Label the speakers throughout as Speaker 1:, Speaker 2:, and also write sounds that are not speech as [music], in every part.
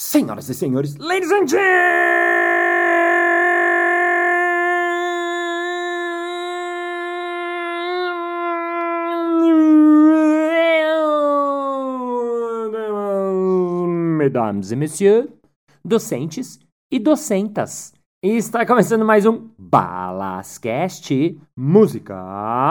Speaker 1: Senhoras e senhores, ladies and Mesdames et messieurs, docentes e docentas. E está começando mais um Balascast Música.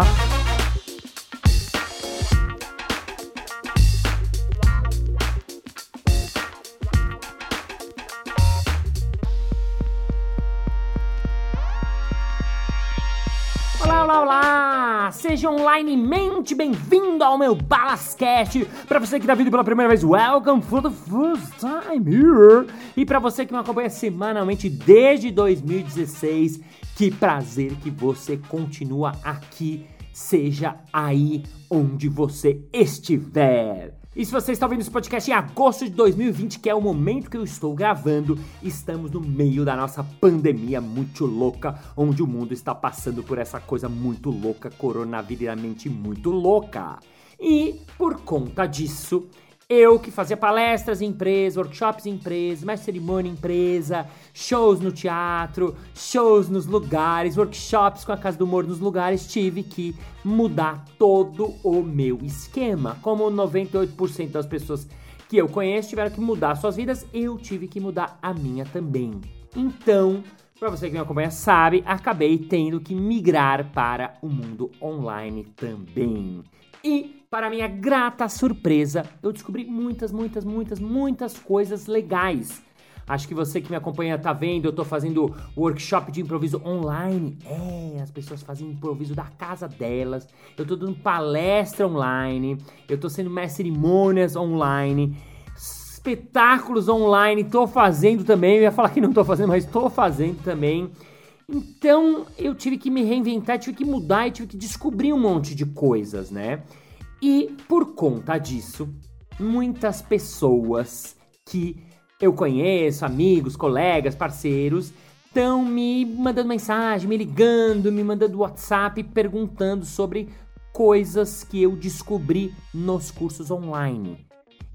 Speaker 1: Seja onlinemente bem-vindo ao meu Balascast. Para você que está vindo pela primeira vez, welcome for the first time here. E para você que me acompanha semanalmente desde 2016, que prazer que você continua aqui, seja aí onde você estiver. E se você está ouvindo esse podcast em agosto de 2020, que é o momento que eu estou gravando, estamos no meio da nossa pandemia muito louca, onde o mundo está passando por essa coisa muito louca, coronavírusamente muito louca. E por conta disso, eu que fazia palestras em empresa, workshops em empresa, mais cerimônia em empresa, shows no teatro, shows nos lugares, workshops com a Casa do Humor nos lugares, tive que mudar todo o meu esquema. Como 98% das pessoas que eu conheço tiveram que mudar suas vidas, eu tive que mudar a minha também. Então, para você que me acompanha sabe, acabei tendo que migrar para o mundo online também. E, para minha grata surpresa, eu descobri muitas, muitas, muitas, muitas coisas legais. Acho que você que me acompanha tá vendo, eu tô fazendo workshop de improviso online. É, as pessoas fazem improviso da casa delas. Eu tô dando palestra online. Eu tô sendo mestre cerimônias online. Espetáculos online, tô fazendo também. Eu ia falar que não tô fazendo, mas tô fazendo também. Então eu tive que me reinventar, tive que mudar e tive que descobrir um monte de coisas, né? E por conta disso, muitas pessoas que eu conheço, amigos, colegas, parceiros, estão me mandando mensagem, me ligando, me mandando WhatsApp, perguntando sobre coisas que eu descobri nos cursos online.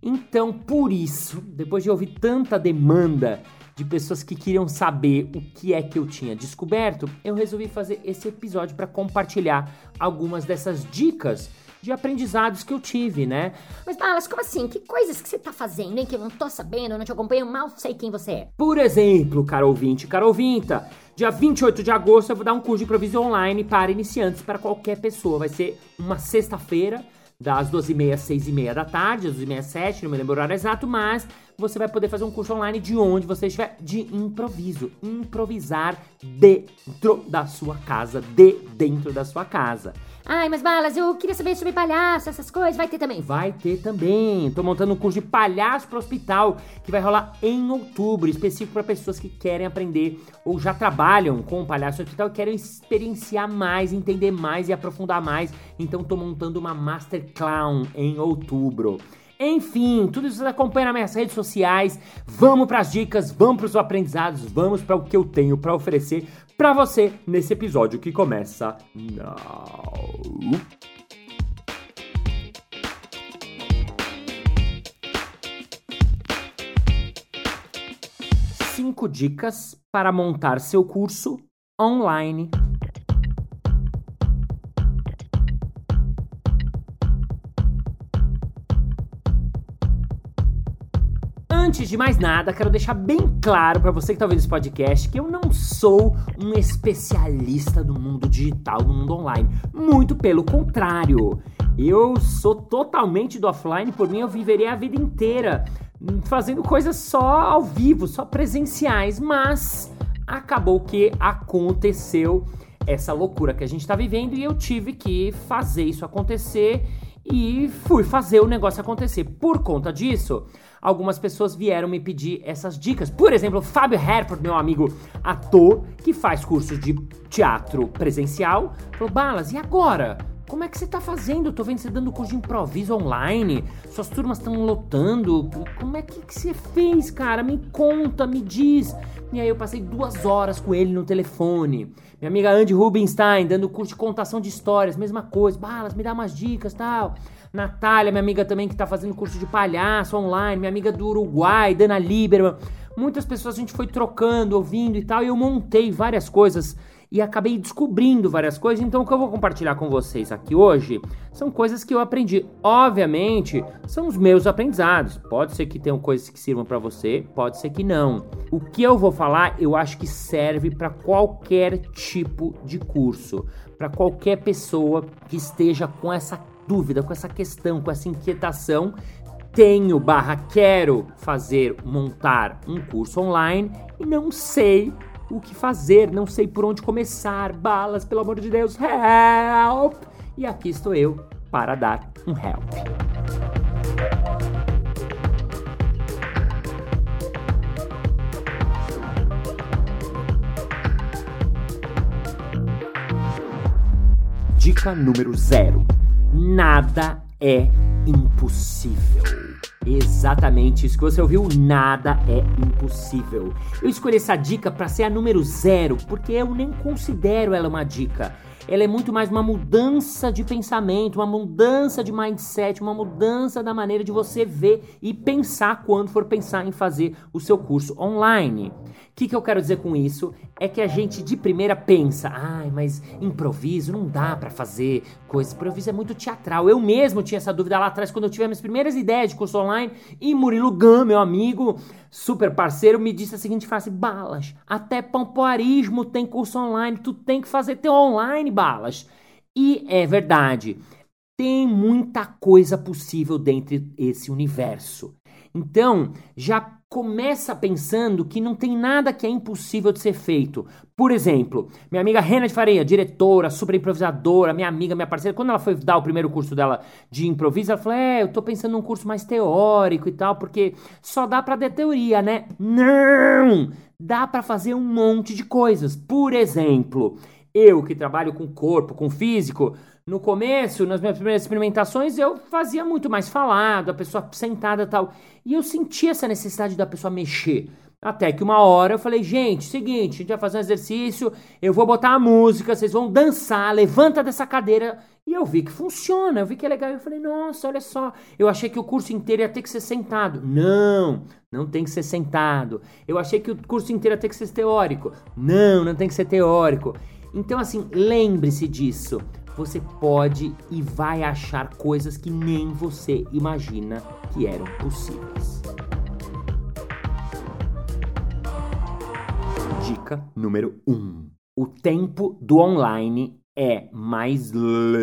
Speaker 1: Então, por isso, depois de ouvir tanta demanda de pessoas que queriam saber o que é que eu tinha descoberto, eu resolvi fazer esse episódio para compartilhar algumas dessas dicas de aprendizados que eu tive, né?
Speaker 2: Mas, Balas, como assim? Que coisas que você tá fazendo, hein? Que eu não tô sabendo, eu não te acompanho, mal sei quem você é.
Speaker 1: Por exemplo, caro ouvinte, caro ouvinta, dia 28 de agosto eu vou dar um curso de improviso online para iniciantes, para qualquer pessoa. Vai ser uma sexta-feira, das 12h30 às 6h30 da tarde, às 12h30 às 7 não me lembro o horário exato, mas você vai poder fazer um curso online de onde você estiver, de improviso. Improvisar dentro da sua casa, de dentro da sua casa.
Speaker 2: Ai, mas Balas, eu queria saber sobre palhaço, essas coisas, vai ter também.
Speaker 1: Vai ter também. Tô montando um curso de palhaço pro hospital que vai rolar em outubro, específico para pessoas que querem aprender ou já trabalham com palhaço hospital e querem experienciar mais, entender mais e aprofundar mais. Então tô montando uma Master Clown em outubro. Enfim, tudo isso acompanha nas minhas redes sociais. Vamos para as dicas, vamos para os aprendizados, vamos para o que eu tenho para oferecer para você nesse episódio que começa now. Cinco dicas para montar seu curso online. Antes de mais nada, quero deixar bem claro para você que está ouvindo esse podcast que eu não sou um especialista do mundo digital, do mundo online. Muito pelo contrário. Eu sou totalmente do offline, por mim eu viveria a vida inteira fazendo coisas só ao vivo, só presenciais, mas acabou que aconteceu essa loucura que a gente está vivendo e eu tive que fazer isso acontecer e fui fazer o negócio acontecer. Por conta disso, algumas pessoas vieram me pedir essas dicas. Por exemplo, Fábio Herford, meu amigo ator, que faz curso de teatro presencial, falou: Balas, e agora? Como é que você tá fazendo? Eu tô vendo você dando curso de improviso online. Suas turmas estão lotando. Como é que, que você fez, cara? Me conta, me diz. E aí eu passei duas horas com ele no telefone. Minha amiga Andy Rubinstein dando curso de contação de histórias, mesma coisa. Balas, me dá umas dicas tal. Natália, minha amiga também que tá fazendo curso de palhaço online. Minha amiga do Uruguai, Dana Lieberman. Muitas pessoas a gente foi trocando, ouvindo e tal. E eu montei várias coisas e acabei descobrindo várias coisas. Então, o que eu vou compartilhar com vocês aqui hoje são coisas que eu aprendi. Obviamente, são os meus aprendizados. Pode ser que tenham coisas que sirvam para você, pode ser que não. O que eu vou falar, eu acho que serve para qualquer tipo de curso, para qualquer pessoa que esteja com essa dúvida, com essa questão, com essa inquietação tenho barra quero fazer montar um curso online e não sei o que fazer, não sei por onde começar. Balas, pelo amor de Deus, help! E aqui estou eu para dar um help. Dica número zero: nada é impossível. Exatamente isso que você ouviu, nada é impossível. Eu escolhi essa dica para ser a número zero, porque eu nem considero ela uma dica ela é muito mais uma mudança de pensamento, uma mudança de mindset, uma mudança da maneira de você ver e pensar quando for pensar em fazer o seu curso online. O que, que eu quero dizer com isso? É que a gente de primeira pensa, ai, mas improviso não dá para fazer coisa, improviso é muito teatral. Eu mesmo tinha essa dúvida lá atrás quando eu tive minhas primeiras ideias de curso online e Murilo Gam, meu amigo, super parceiro, me disse a seguinte frase: Balas, até pompoarismo tem curso online, tu tem que fazer teu online, balas. E é verdade, tem muita coisa possível dentro desse universo. Então, já começa pensando que não tem nada que é impossível de ser feito. Por exemplo, minha amiga Rena de Faria, diretora, super improvisadora, minha amiga, minha parceira, quando ela foi dar o primeiro curso dela de improviso, ela falou: É, eu tô pensando num curso mais teórico e tal, porque só dá pra ter teoria, né? Não! Dá para fazer um monte de coisas. Por exemplo, eu que trabalho com corpo, com físico, no começo, nas minhas primeiras experimentações, eu fazia muito mais falado, a pessoa sentada tal. E eu sentia essa necessidade da pessoa mexer. Até que uma hora eu falei, gente, seguinte, a gente vai fazer um exercício, eu vou botar a música, vocês vão dançar, levanta dessa cadeira. E eu vi que funciona, eu vi que é legal. Eu falei, nossa, olha só, eu achei que o curso inteiro ia ter que ser sentado. Não, não tem que ser sentado. Eu achei que o curso inteiro ia ter que ser teórico. Não, não tem que ser teórico. Então, assim, lembre-se disso. Você pode e vai achar coisas que nem você imagina que eram possíveis. Dica número 1: um. O tempo do online é mais lento.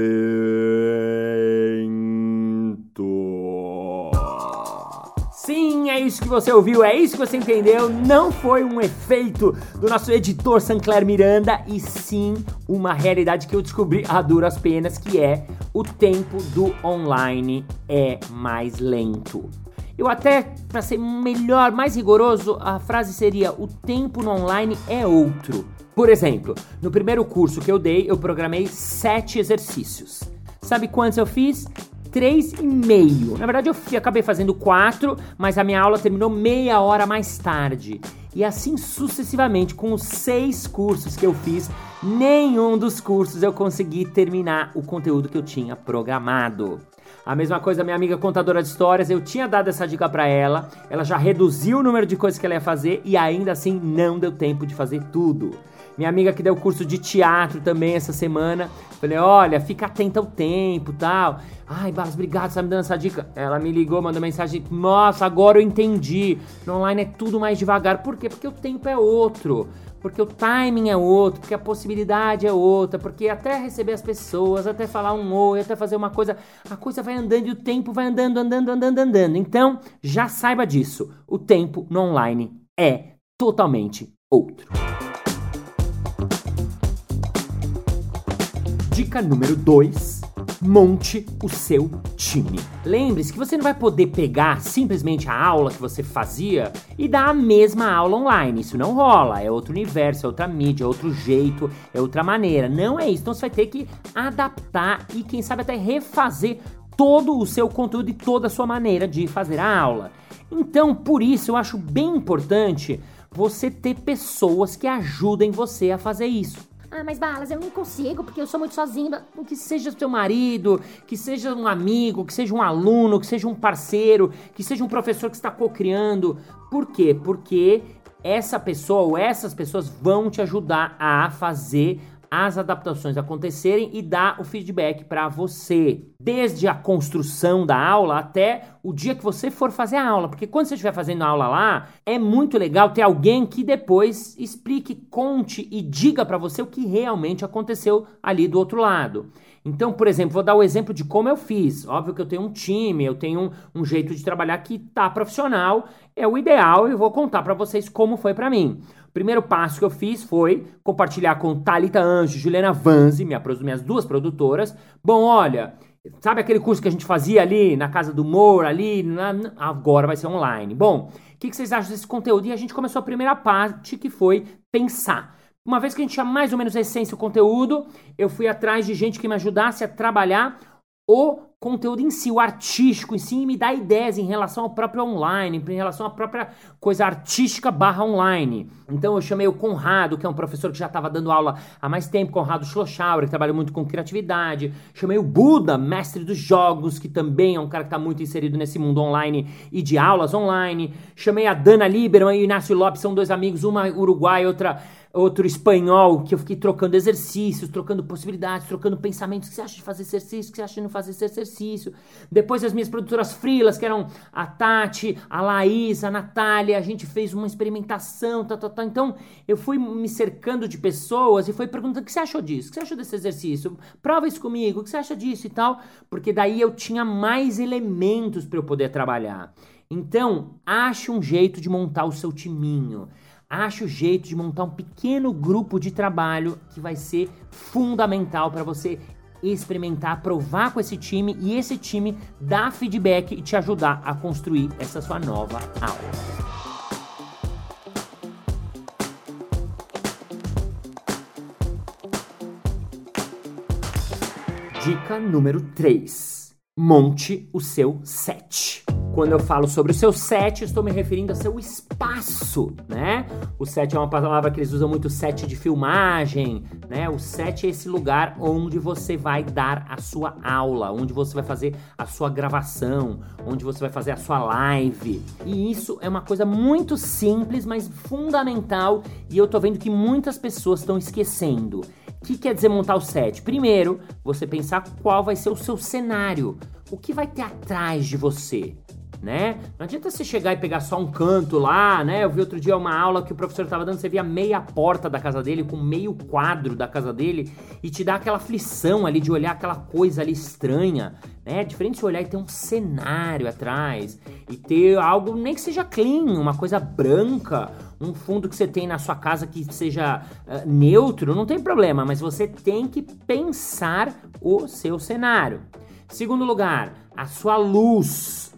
Speaker 1: É isso que você ouviu, é isso que você entendeu. Não foi um efeito do nosso editor Sancler Miranda, e sim uma realidade que eu descobri a duras penas, que é o tempo do online é mais lento. Eu até, para ser melhor, mais rigoroso, a frase seria: o tempo no online é outro. Por exemplo, no primeiro curso que eu dei, eu programei sete exercícios. Sabe quantos eu fiz? Três e meio. Na verdade, eu acabei fazendo quatro, mas a minha aula terminou meia hora mais tarde. E assim sucessivamente, com os seis cursos que eu fiz, nenhum dos cursos eu consegui terminar o conteúdo que eu tinha programado. A mesma coisa, minha amiga contadora de histórias, eu tinha dado essa dica para ela, ela já reduziu o número de coisas que ela ia fazer e ainda assim não deu tempo de fazer tudo. Minha amiga que deu curso de teatro também essa semana. Falei, olha, fica atenta ao tempo tal. Ai, Barros, obrigado, você tá me dando essa dica. Ela me ligou, mandou mensagem. Nossa, agora eu entendi. No online é tudo mais devagar. Por quê? Porque o tempo é outro. Porque o timing é outro, porque a possibilidade é outra, porque até receber as pessoas, até falar um oi, até fazer uma coisa, a coisa vai andando e o tempo vai andando, andando, andando, andando. Então, já saiba disso. O tempo no online é totalmente outro. Dica número 2: monte o seu time. Lembre-se que você não vai poder pegar simplesmente a aula que você fazia e dar a mesma aula online. Isso não rola. É outro universo, é outra mídia, é outro jeito, é outra maneira. Não é isso. Então você vai ter que adaptar e, quem sabe, até refazer todo o seu conteúdo e toda a sua maneira de fazer a aula. Então, por isso, eu acho bem importante você ter pessoas que ajudem você a fazer isso.
Speaker 2: Ah, mas Balas, eu não consigo porque eu sou muito sozinho.
Speaker 1: Que seja seu marido, que seja um amigo, que seja um aluno, que seja um parceiro, que seja um professor que está co-criando. Por quê? Porque essa pessoa ou essas pessoas vão te ajudar a fazer as adaptações acontecerem e dar o feedback para você, desde a construção da aula até o dia que você for fazer a aula, porque quando você estiver fazendo a aula lá, é muito legal ter alguém que depois explique, conte e diga para você o que realmente aconteceu ali do outro lado. Então, por exemplo, vou dar o exemplo de como eu fiz. Óbvio que eu tenho um time, eu tenho um, um jeito de trabalhar que tá profissional, é o ideal e vou contar para vocês como foi para mim. O primeiro passo que eu fiz foi compartilhar com Talita Anjo Juliana Vanzi, minha, minhas duas produtoras. Bom, olha, sabe aquele curso que a gente fazia ali na casa do Moura, ali? Na, agora vai ser online. Bom, o que, que vocês acham desse conteúdo? E a gente começou a primeira parte que foi pensar. Uma vez que a gente tinha mais ou menos a essência do conteúdo, eu fui atrás de gente que me ajudasse a trabalhar o conteúdo em si, o artístico em si, e me dá ideias em relação ao próprio online, em relação à própria coisa artística barra online. Então eu chamei o Conrado, que é um professor que já estava dando aula há mais tempo, Conrado Schlossauer, que trabalha muito com criatividade. Chamei o Buda, mestre dos jogos, que também é um cara que está muito inserido nesse mundo online e de aulas online. Chamei a Dana Lieberman e o Inácio Lopes, são dois amigos, uma uruguai, outra outro espanhol, que eu fiquei trocando exercícios, trocando possibilidades, trocando pensamentos. O que você acha de fazer exercício? O que você acha de não fazer esse exercício? Depois as minhas produtoras frilas, que eram a Tati, a Laís, a Natália, a gente fez uma experimentação, tá, tá, tá. Então eu fui me cercando de pessoas e fui perguntando: o que você achou disso? O que você achou desse exercício? Prova isso comigo, o que você acha disso e tal? Porque daí eu tinha mais elementos para eu poder trabalhar. Então, ache um jeito de montar o seu timinho ache o jeito de montar um pequeno grupo de trabalho que vai ser fundamental para você experimentar, provar com esse time e esse time dar feedback e te ajudar a construir essa sua nova aula. Dica número 3. Monte o seu set. Quando eu falo sobre o seu set, estou me referindo ao seu espaço, né? O set é uma palavra que eles usam muito, set de filmagem, né? O set é esse lugar onde você vai dar a sua aula, onde você vai fazer a sua gravação, onde você vai fazer a sua live. E isso é uma coisa muito simples, mas fundamental, e eu tô vendo que muitas pessoas estão esquecendo. O que quer dizer montar o set? Primeiro, você pensar qual vai ser o seu cenário. O que vai ter atrás de você? Né? Não adianta você chegar e pegar só um canto lá, né? Eu vi outro dia uma aula que o professor estava dando, você via meia porta da casa dele com meio quadro da casa dele e te dá aquela aflição ali de olhar aquela coisa ali estranha, né? Diferente de olhar e ter um cenário atrás e ter algo nem que seja clean, uma coisa branca, um fundo que você tem na sua casa que seja uh, neutro, não tem problema, mas você tem que pensar o seu cenário. Segundo lugar, a sua luz.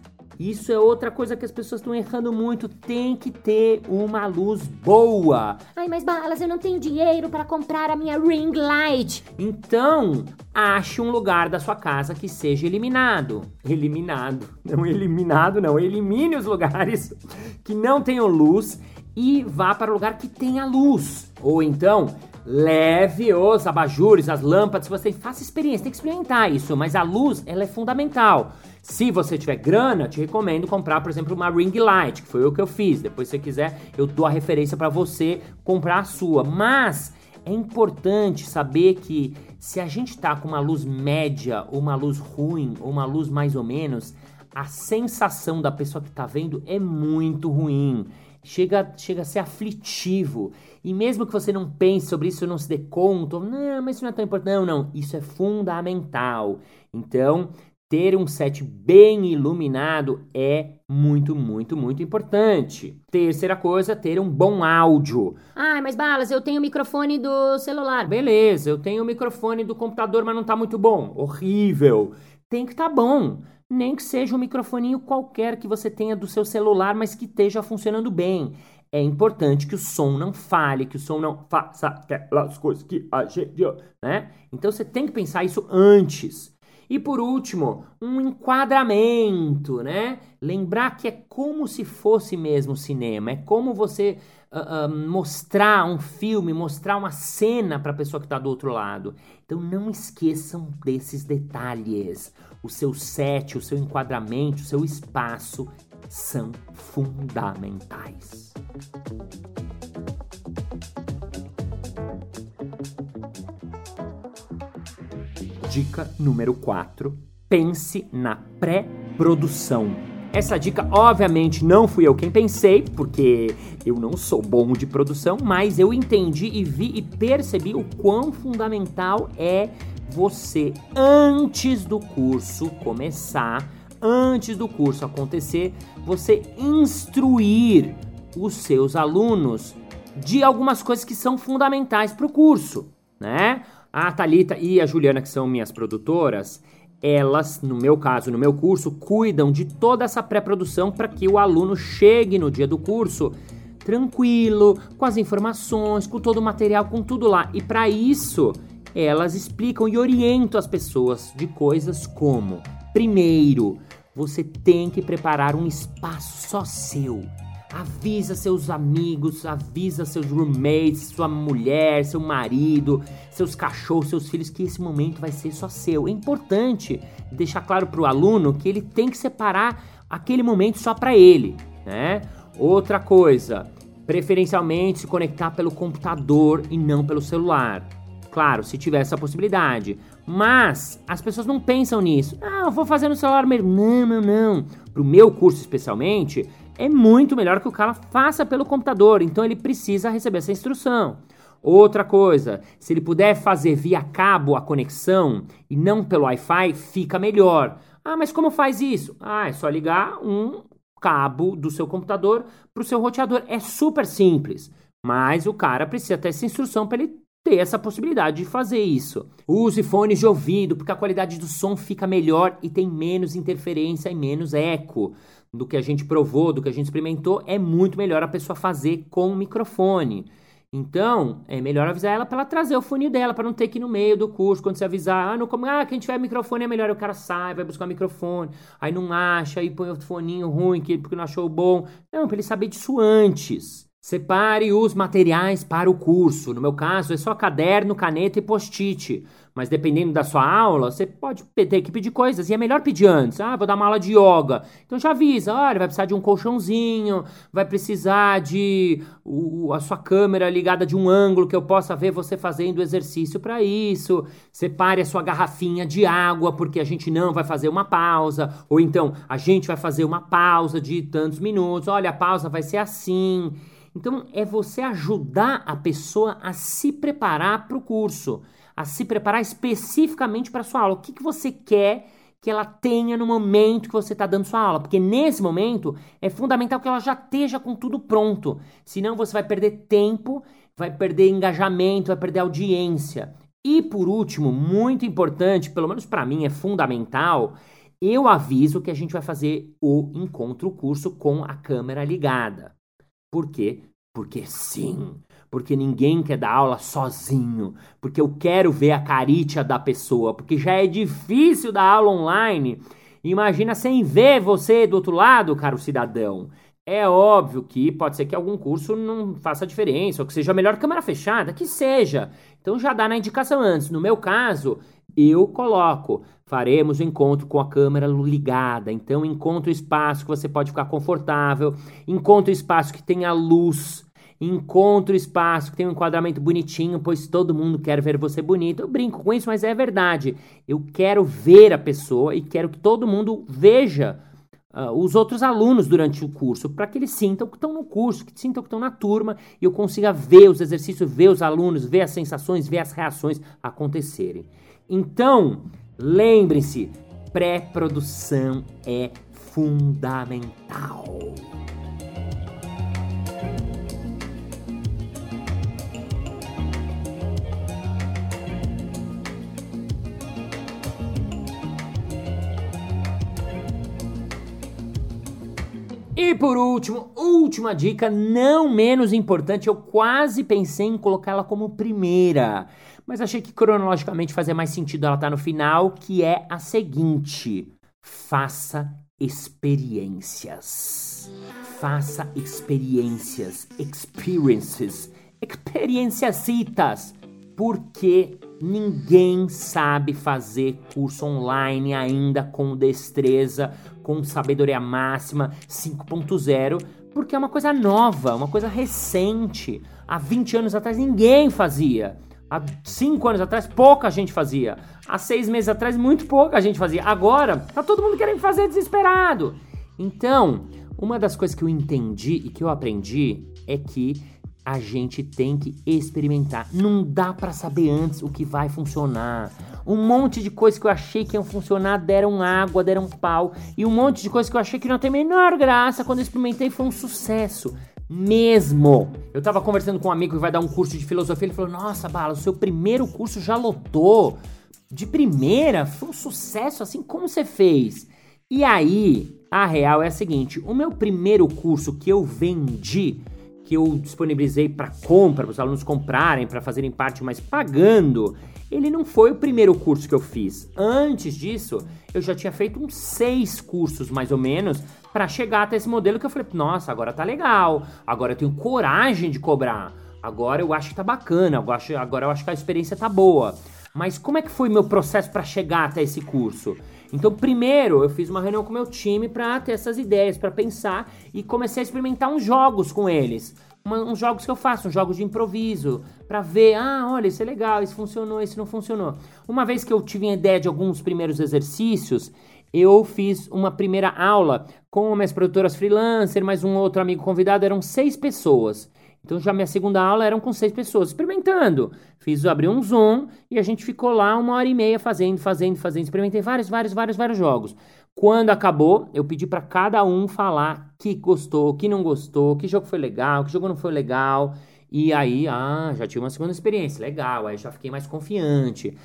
Speaker 1: Isso é outra coisa que as pessoas estão errando muito. Tem que ter uma luz boa.
Speaker 2: Ai, mas balas, eu não tenho dinheiro para comprar a minha ring light.
Speaker 1: Então, ache um lugar da sua casa que seja eliminado. Eliminado. Não eliminado, não. Elimine os lugares que não tenham luz e vá para o lugar que tenha luz. Ou então, leve os abajures, as lâmpadas, você faça experiência, tem que experimentar isso, mas a luz, ela é fundamental. Se você tiver grana, te recomendo comprar, por exemplo, uma ring light, que foi o que eu fiz. Depois, se você quiser, eu dou a referência para você comprar a sua. Mas é importante saber que se a gente tá com uma luz média, uma luz ruim, ou uma luz mais ou menos, a sensação da pessoa que tá vendo é muito ruim. Chega, chega a ser aflitivo. E mesmo que você não pense sobre isso, não se dê conta, não, mas isso não é tão importante. Não, não, isso é fundamental. Então, ter um set bem iluminado é muito, muito, muito importante. Terceira coisa, ter um bom áudio.
Speaker 2: Ah, mas Balas, eu tenho o microfone do celular.
Speaker 1: Beleza, eu tenho o microfone do computador, mas não tá muito bom. Horrível. Tem que tá bom. Nem que seja um microfoninho qualquer que você tenha do seu celular, mas que esteja funcionando bem. É importante que o som não falhe, que o som não faça aquelas coisas que a gente, né? Então você tem que pensar isso antes. E por último, um enquadramento, né? Lembrar que é como se fosse mesmo cinema, é como você uh, uh, mostrar um filme, mostrar uma cena para a pessoa que está do outro lado. Então não esqueçam desses detalhes. O seu set, o seu enquadramento, o seu espaço são fundamentais. Dica número 4: pense na pré-produção. Essa dica, obviamente, não fui eu quem pensei, porque eu não sou bom de produção, mas eu entendi e vi e percebi o quão fundamental é você, antes do curso começar, antes do curso acontecer, você instruir os seus alunos de algumas coisas que são fundamentais para o curso, né? A Talita e a Juliana, que são minhas produtoras, elas, no meu caso, no meu curso, cuidam de toda essa pré-produção para que o aluno chegue no dia do curso tranquilo, com as informações, com todo o material, com tudo lá. E para isso, elas explicam e orientam as pessoas de coisas como: primeiro, você tem que preparar um espaço só seu Avisa seus amigos, avisa seus roommates, sua mulher, seu marido, seus cachorros, seus filhos que esse momento vai ser só seu. É importante deixar claro para o aluno que ele tem que separar aquele momento só para ele, né? Outra coisa, preferencialmente se conectar pelo computador e não pelo celular. Claro, se tiver essa possibilidade. Mas as pessoas não pensam nisso. Ah, eu vou fazer no celular mesmo. Não, não, não. Pro meu curso especialmente, é muito melhor que o cara faça pelo computador, então ele precisa receber essa instrução. Outra coisa, se ele puder fazer via cabo a conexão e não pelo Wi-Fi, fica melhor. Ah, mas como faz isso? Ah, é só ligar um cabo do seu computador para o seu roteador. É super simples, mas o cara precisa ter essa instrução para ele ter essa possibilidade de fazer isso. Use fones de ouvido, porque a qualidade do som fica melhor e tem menos interferência e menos eco do que a gente provou, do que a gente experimentou, é muito melhor a pessoa fazer com o microfone. Então, é melhor avisar ela para ela trazer o fone dela, para não ter que ir no meio do curso, quando você avisar, ah, não, como, ah, quem tiver microfone é melhor, o cara sai, vai buscar o microfone, aí não acha, aí põe o foninho ruim que, porque não achou bom. Não, para ele saber disso antes. Separe os materiais para o curso. No meu caso, é só caderno, caneta e post-it. Mas dependendo da sua aula, você pode ter que pedir coisas. E é melhor pedir antes. Ah, vou dar uma aula de yoga. Então já avisa: olha, vai precisar de um colchãozinho, vai precisar de o, a sua câmera ligada de um ângulo que eu possa ver você fazendo exercício para isso. Separe a sua garrafinha de água, porque a gente não vai fazer uma pausa. Ou então, a gente vai fazer uma pausa de tantos minutos. Olha, a pausa vai ser assim. Então, é você ajudar a pessoa a se preparar para o curso, a se preparar especificamente para a sua aula. O que, que você quer que ela tenha no momento que você está dando sua aula? Porque nesse momento é fundamental que ela já esteja com tudo pronto. Senão você vai perder tempo, vai perder engajamento, vai perder audiência. E por último, muito importante, pelo menos para mim é fundamental, eu aviso que a gente vai fazer o encontro, o curso com a câmera ligada. Por quê? Porque sim. Porque ninguém quer dar aula sozinho. Porque eu quero ver a carícia da pessoa. Porque já é difícil dar aula online. Imagina sem ver você do outro lado, caro cidadão. É óbvio que pode ser que algum curso não faça diferença, ou que seja melhor câmera fechada, que seja. Então já dá na indicação antes. No meu caso, eu coloco. Faremos o encontro com a câmera ligada. Então, encontre o espaço que você pode ficar confortável. Encontre o espaço que tenha luz. Encontre o espaço que tenha um enquadramento bonitinho, pois todo mundo quer ver você bonito. Eu brinco com isso, mas é verdade. Eu quero ver a pessoa e quero que todo mundo veja uh, os outros alunos durante o curso, para que eles sintam que estão no curso, que sintam que estão na turma e eu consiga ver os exercícios, ver os alunos, ver as sensações, ver as reações acontecerem. Então, lembrem-se, pré-produção é fundamental. E por último, última dica, não menos importante, eu quase pensei em colocá-la como primeira, mas achei que cronologicamente fazia mais sentido ela estar no final, que é a seguinte: faça experiências. Faça experiências, experiences, experienciacitas, porque ninguém sabe fazer curso online ainda com destreza, com sabedoria máxima 5.0, porque é uma coisa nova, uma coisa recente. Há 20 anos atrás ninguém fazia. Há 5 anos atrás pouca gente fazia. Há 6 meses atrás muito pouca gente fazia. Agora tá todo mundo querendo fazer desesperado. Então, uma das coisas que eu entendi e que eu aprendi é que a gente tem que experimentar. Não dá para saber antes o que vai funcionar. Um monte de coisas que eu achei que iam funcionar deram água, deram pau. E um monte de coisas que eu achei que não tem menor graça, quando eu experimentei foi um sucesso. Mesmo. Eu tava conversando com um amigo que vai dar um curso de filosofia, ele falou: "Nossa, Bala, o seu primeiro curso já lotou. De primeira, foi um sucesso assim, como você fez?" E aí, a real é a seguinte: o meu primeiro curso que eu vendi que eu disponibilizei para compra, para os alunos comprarem, para fazerem parte, mas pagando, ele não foi o primeiro curso que eu fiz. Antes disso, eu já tinha feito uns seis cursos, mais ou menos, para chegar até esse modelo que eu falei, nossa, agora tá legal, agora eu tenho coragem de cobrar, agora eu acho que tá bacana, agora eu acho, que a experiência tá boa. Mas como é que foi meu processo para chegar até esse curso? Então, primeiro, eu fiz uma reunião com meu time para ter essas ideias, para pensar e comecei a experimentar uns jogos com eles. Uma, uns jogos que eu faço, uns jogos de improviso, para ver, ah, olha, isso é legal, isso funcionou, isso não funcionou. Uma vez que eu tive a ideia de alguns primeiros exercícios, eu fiz uma primeira aula com minhas produtoras freelancer, mais um outro amigo convidado, eram seis pessoas. Então já minha segunda aula eram com seis pessoas, experimentando. Fiz, abri um Zoom e a gente ficou lá uma hora e meia fazendo, fazendo, fazendo. Experimentei vários, vários, vários, vários jogos. Quando acabou, eu pedi para cada um falar que gostou, que não gostou, que jogo foi legal, que jogo não foi legal. E aí, ah, já tive uma segunda experiência, legal, aí já fiquei mais confiante.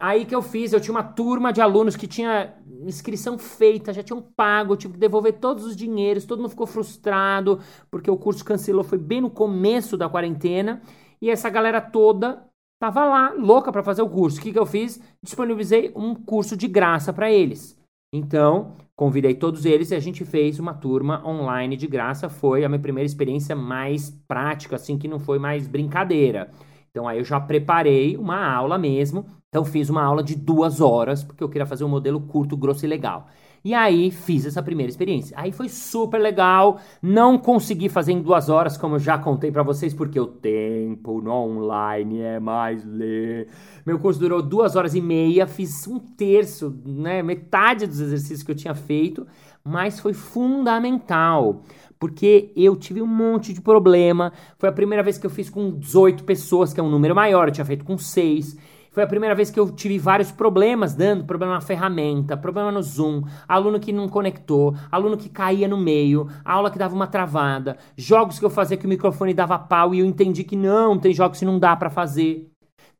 Speaker 1: Aí que eu fiz, eu tinha uma turma de alunos que tinha inscrição feita, já tinham pago, eu tive que devolver todos os dinheiros, todo mundo ficou frustrado, porque o curso cancelou, foi bem no começo da quarentena, e essa galera toda tava lá, louca para fazer o curso. O que, que eu fiz? Disponibilizei um curso de graça para eles. Então, convidei todos eles e a gente fez uma turma online de graça. Foi a minha primeira experiência mais prática, assim, que não foi mais brincadeira. Então aí eu já preparei uma aula mesmo. Então fiz uma aula de duas horas, porque eu queria fazer um modelo curto, grosso e legal. E aí fiz essa primeira experiência. Aí foi super legal. Não consegui fazer em duas horas, como eu já contei para vocês, porque o tempo no online é mais ler. Meu curso durou duas horas e meia. Fiz um terço, né, metade dos exercícios que eu tinha feito, mas foi fundamental porque eu tive um monte de problema. Foi a primeira vez que eu fiz com 18 pessoas, que é um número maior, eu tinha feito com 6. Foi a primeira vez que eu tive vários problemas dando, problema na ferramenta, problema no Zoom, aluno que não conectou, aluno que caía no meio, aula que dava uma travada, jogos que eu fazia que o microfone dava pau e eu entendi que não, tem jogos que não dá para fazer.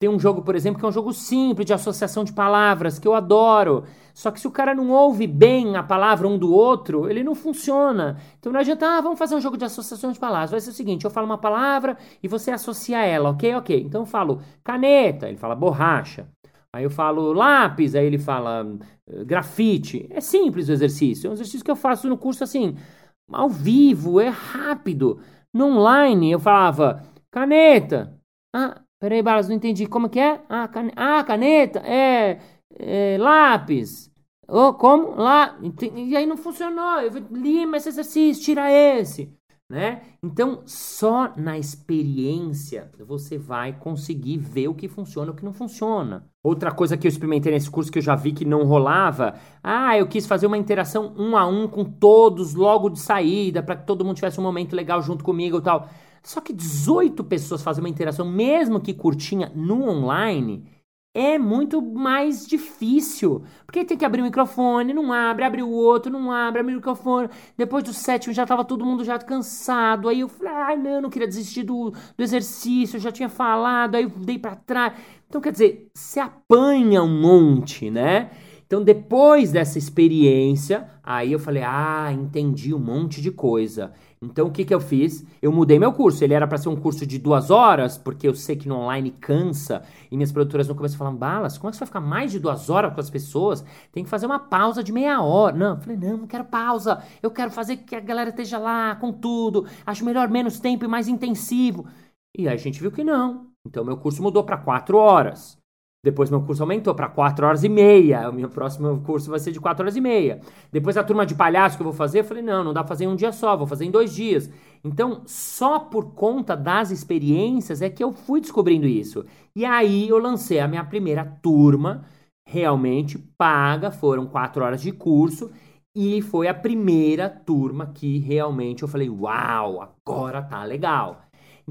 Speaker 1: Tem um jogo, por exemplo, que é um jogo simples de associação de palavras, que eu adoro. Só que se o cara não ouve bem a palavra um do outro, ele não funciona. Então não adianta, ah, vamos fazer um jogo de associação de palavras. Vai ser o seguinte: eu falo uma palavra e você associa ela, ok? Ok. Então eu falo caneta, ele fala borracha. Aí eu falo lápis, aí ele fala eh, grafite. É simples o exercício. É um exercício que eu faço no curso assim, ao vivo, é rápido. No online eu falava caneta. Ah, Peraí, Balas, não entendi. Como que é? Ah, cane... ah caneta, é, é lápis. Oh, como? Lá. E aí não funcionou. Eu lima esse exercício, tira esse. Né? Então, só na experiência você vai conseguir ver o que funciona e o que não funciona. Outra coisa que eu experimentei nesse curso que eu já vi que não rolava, ah, eu quis fazer uma interação um a um com todos logo de saída, para que todo mundo tivesse um momento legal junto comigo e tal. Só que 18 pessoas fazem uma interação, mesmo que curtinha, no online, é muito mais difícil. Porque tem que abrir o microfone, não abre, abre o outro, não abre, abre o microfone. Depois do sétimo já tava todo mundo já cansado. Aí eu falei, ai, ah, não, não queria desistir do, do exercício, eu já tinha falado, aí eu dei para trás. Então, quer dizer, se apanha um monte, né? Então, depois dessa experiência, aí eu falei, ah, entendi um monte de coisa. Então o que, que eu fiz? Eu mudei meu curso. Ele era para ser um curso de duas horas, porque eu sei que no online cansa. E minhas produtoras no começo falavam, Balas, como é que você vai ficar mais de duas horas com as pessoas? Tem que fazer uma pausa de meia hora. Não, eu falei, não, não quero pausa. Eu quero fazer que a galera esteja lá com tudo. Acho melhor menos tempo e mais intensivo. E aí a gente viu que não. Então meu curso mudou para quatro horas. Depois meu curso aumentou para 4 horas e meia. O meu próximo curso vai ser de 4 horas e meia. Depois a turma de palhaço que eu vou fazer, eu falei, não, não dá pra fazer em um dia só, vou fazer em dois dias. Então, só por conta das experiências é que eu fui descobrindo isso. E aí eu lancei a minha primeira turma, realmente paga, foram 4 horas de curso. E foi a primeira turma que realmente eu falei, uau, agora tá legal.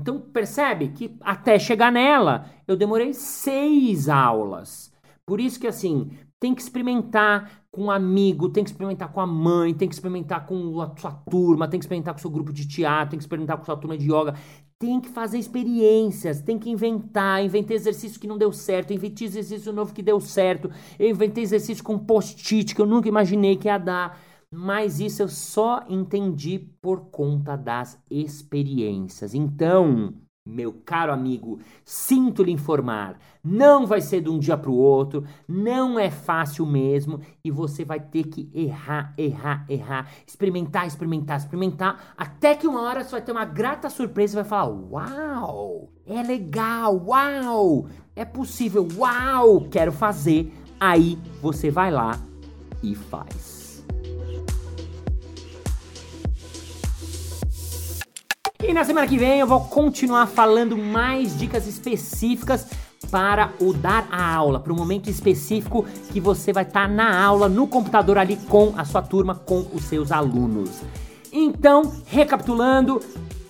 Speaker 1: Então percebe que até chegar nela eu demorei seis aulas. Por isso que assim tem que experimentar com um amigo, tem que experimentar com a mãe, tem que experimentar com a sua turma, tem que experimentar com o seu grupo de teatro, tem que experimentar com a sua turma de yoga. Tem que fazer experiências, tem que inventar. Inventei exercício que não deu certo, inventei exercício novo que deu certo, eu inventei exercício com post-it que eu nunca imaginei que ia dar mas isso eu só entendi por conta das experiências. Então, meu caro amigo, sinto lhe informar, não vai ser de um dia para o outro, não é fácil mesmo e você vai ter que errar, errar, errar, experimentar, experimentar, experimentar, até que uma hora você vai ter uma grata surpresa e vai falar: Uau, é legal, uau, é possível, uau, quero fazer. Aí você vai lá e faz. E na semana que vem eu vou continuar falando mais dicas específicas para o dar a aula, para o momento específico que você vai estar tá na aula, no computador ali com a sua turma, com os seus alunos. Então, recapitulando,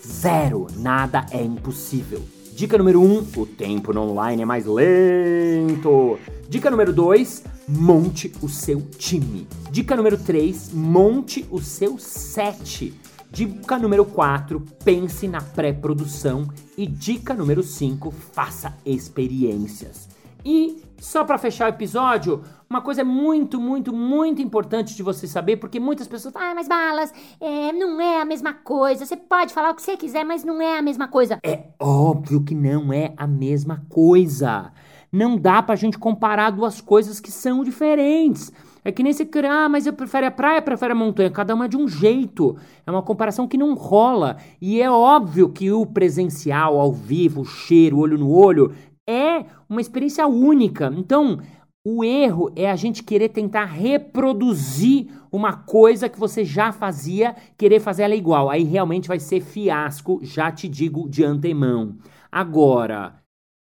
Speaker 1: zero, nada é impossível. Dica número 1, um, o tempo no online é mais lento. Dica número 2, monte o seu time. Dica número 3, monte o seu set. Dica número 4, pense na pré-produção. E dica número 5, faça experiências. E só para fechar o episódio, uma coisa muito, muito, muito importante de você saber, porque muitas pessoas falam,
Speaker 2: ah, mas balas, é, não é a mesma coisa. Você pode falar o que você quiser, mas não é a mesma coisa.
Speaker 1: É óbvio que não é a mesma coisa. Não dá pra gente comparar duas coisas que são diferentes. É que nem se ah, mas eu prefiro a praia, prefiro a montanha. Cada uma é de um jeito. É uma comparação que não rola. E é óbvio que o presencial, ao vivo, o cheiro, olho no olho, é uma experiência única. Então, o erro é a gente querer tentar reproduzir uma coisa que você já fazia, querer fazer ela igual. Aí realmente vai ser fiasco, já te digo de antemão. Agora,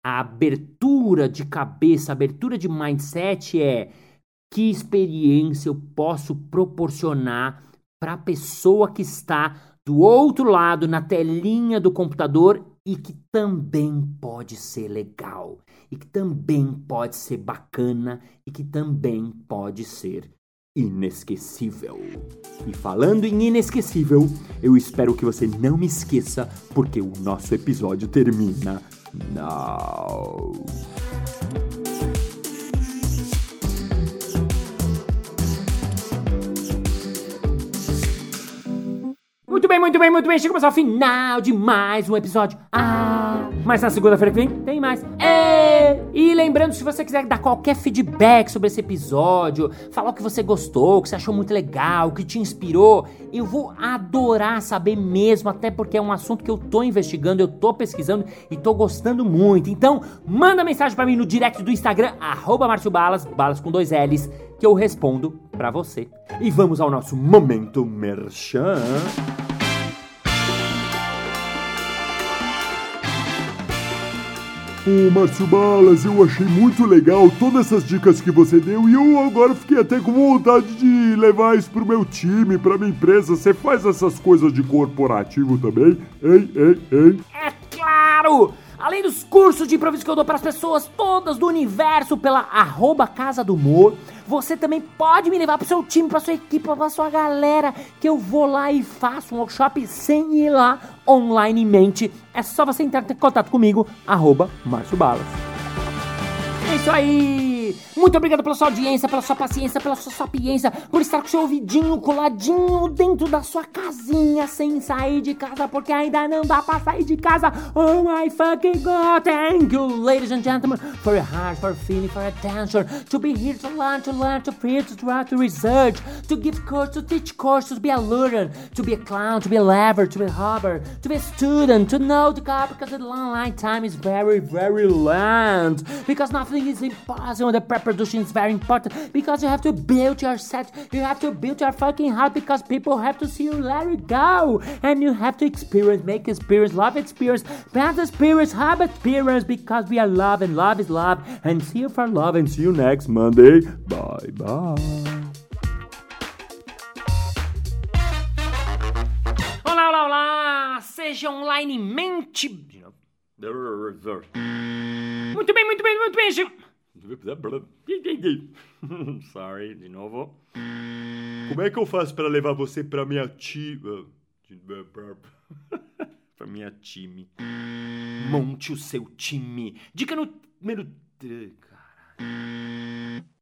Speaker 1: a abertura de cabeça, a abertura de mindset é que experiência eu posso proporcionar para a pessoa que está do outro lado na telinha do computador e que também pode ser legal, e que também pode ser bacana e que também pode ser inesquecível. E falando em inesquecível, eu espero que você não me esqueça, porque o nosso episódio termina now. Bem, muito bem, muito bem. Chegamos ao final de mais um episódio. Ah, mas na segunda-feira que vem tem mais. É! E lembrando, se você quiser dar qualquer feedback sobre esse episódio, falar o que você gostou, o que você achou muito legal, o que te inspirou, eu vou adorar saber mesmo, até porque é um assunto que eu tô investigando, eu tô pesquisando e tô gostando muito. Então, manda mensagem para mim no direct do Instagram, arroba Balas, balas com dois L's, que eu respondo para você. E vamos ao nosso momento merchan.
Speaker 3: Ô Márcio Balas, eu achei muito legal todas essas dicas que você deu e eu agora fiquei até com vontade de levar isso pro meu time, pra minha empresa. Você faz essas coisas de corporativo também? Ei, ei, ei.
Speaker 1: É claro! Além dos cursos de improviso que eu dou para as pessoas todas do universo pela arroba Casa do Humor, você também pode me levar pro seu time, pra sua equipe, pra sua galera, que eu vou lá e faço um workshop sem ir lá online em mente. É só você entrar em contato comigo, arroba Márcio Balas. É isso aí! Muito obrigado pela sua audiência, pela sua paciência, pela sua sapiência, por estar com seu ouvidinho coladinho dentro da sua casinha sem sair de casa, porque ainda não dá pra sair de casa. Oh my fucking god, thank you, ladies and gentlemen, for your heart, for feeling, for attention, to be here to learn, to learn, to feel, to try, to research, to give course, to teach course, to be a learner, to be a clown, to be a lover, to be a hopper, to be a student, to know the car, because the long line time is very, very long, because nothing is impossible, the pre-production is very important, because you have to build your set, you have to build your fucking heart, because people have to see you let it go, and you have to experience, make experience, love experience, pass experience, have experience, because we are love, and love is love, and see you for love, and see you next Monday. Bye bye. Olá, olá, olá! Seja online mente. Muito bem, muito bem, muito bem. [laughs] Sorry, de novo.
Speaker 3: Como é que eu faço pra levar você pra minha tia? [laughs]
Speaker 1: Pra minha time. Monte o seu time. Dica número. Caralho.